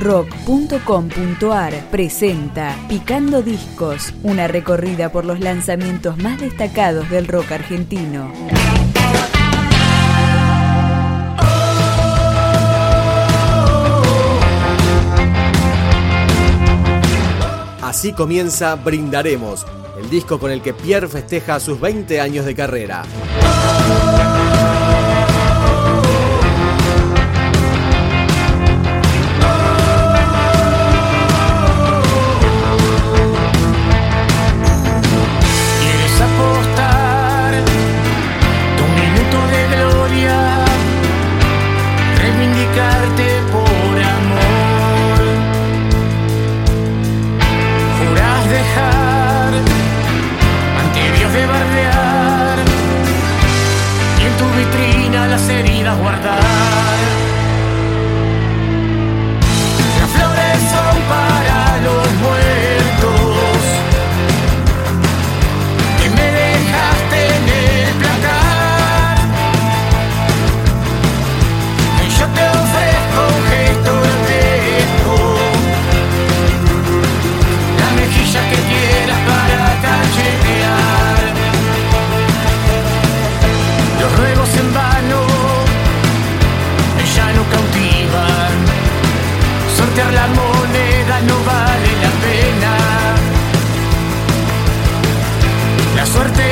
rock.com.ar presenta Picando Discos, una recorrida por los lanzamientos más destacados del rock argentino. Así comienza Brindaremos, el disco con el que Pierre festeja sus 20 años de carrera. la moneda no vale la pena. La suerte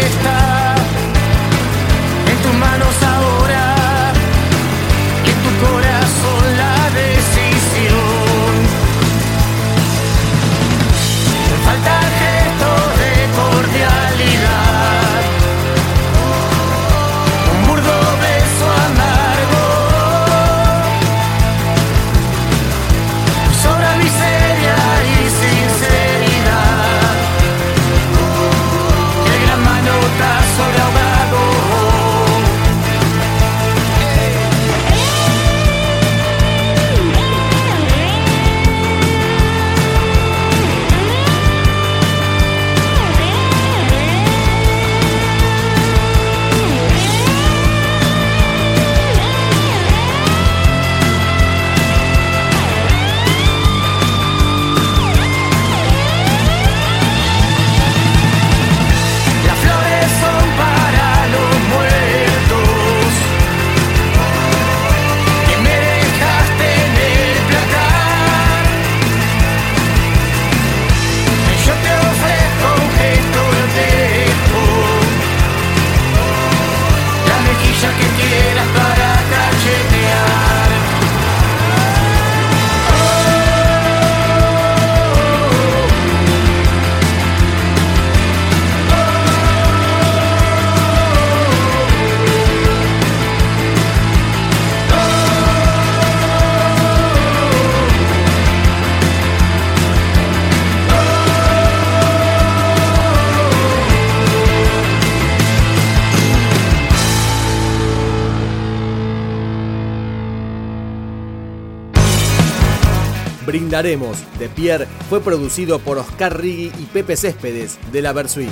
Escucharemos de Pierre fue producido por Oscar Riggi y Pepe Céspedes de la Versuit.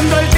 한 걸.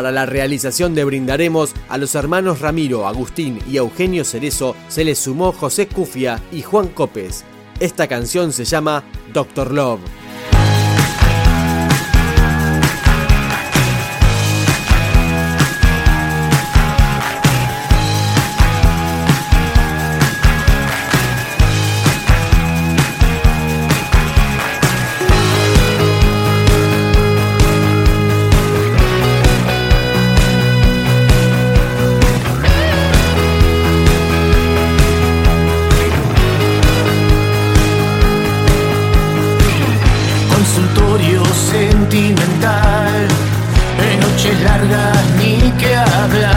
Para la realización de Brindaremos, a los hermanos Ramiro, Agustín y Eugenio Cerezo se les sumó José Cufia y Juan Copes. Esta canción se llama Doctor Love. en noches largas ni que hablar.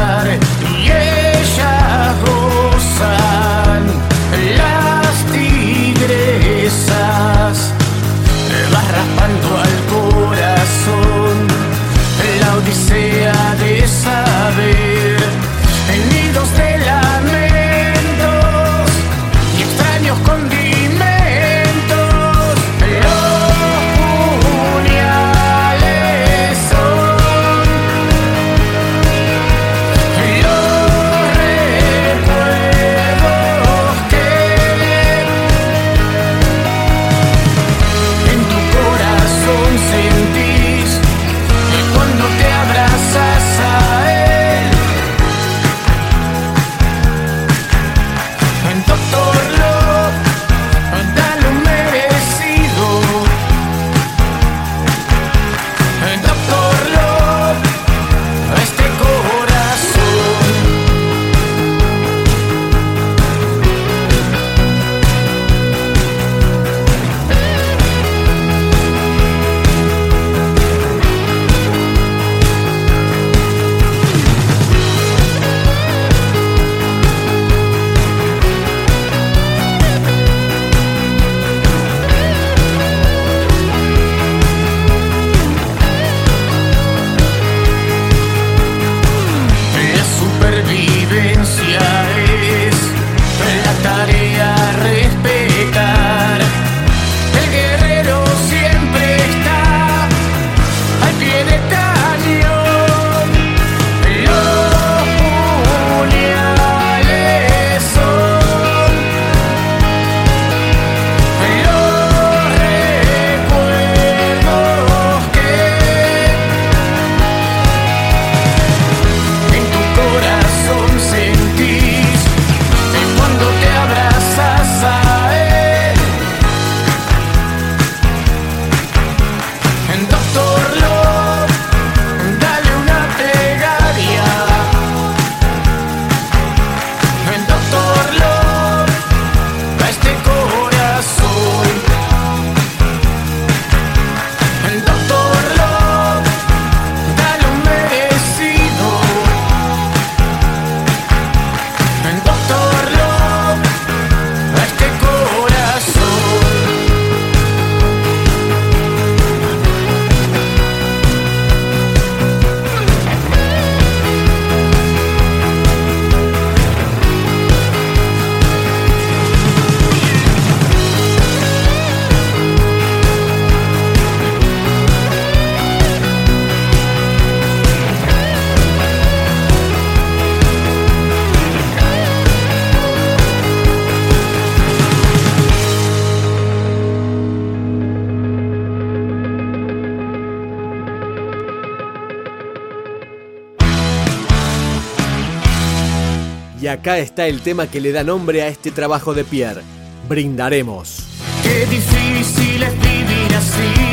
acá está el tema que le da nombre a este trabajo de Pierre. Brindaremos. Qué difícil es vivir así.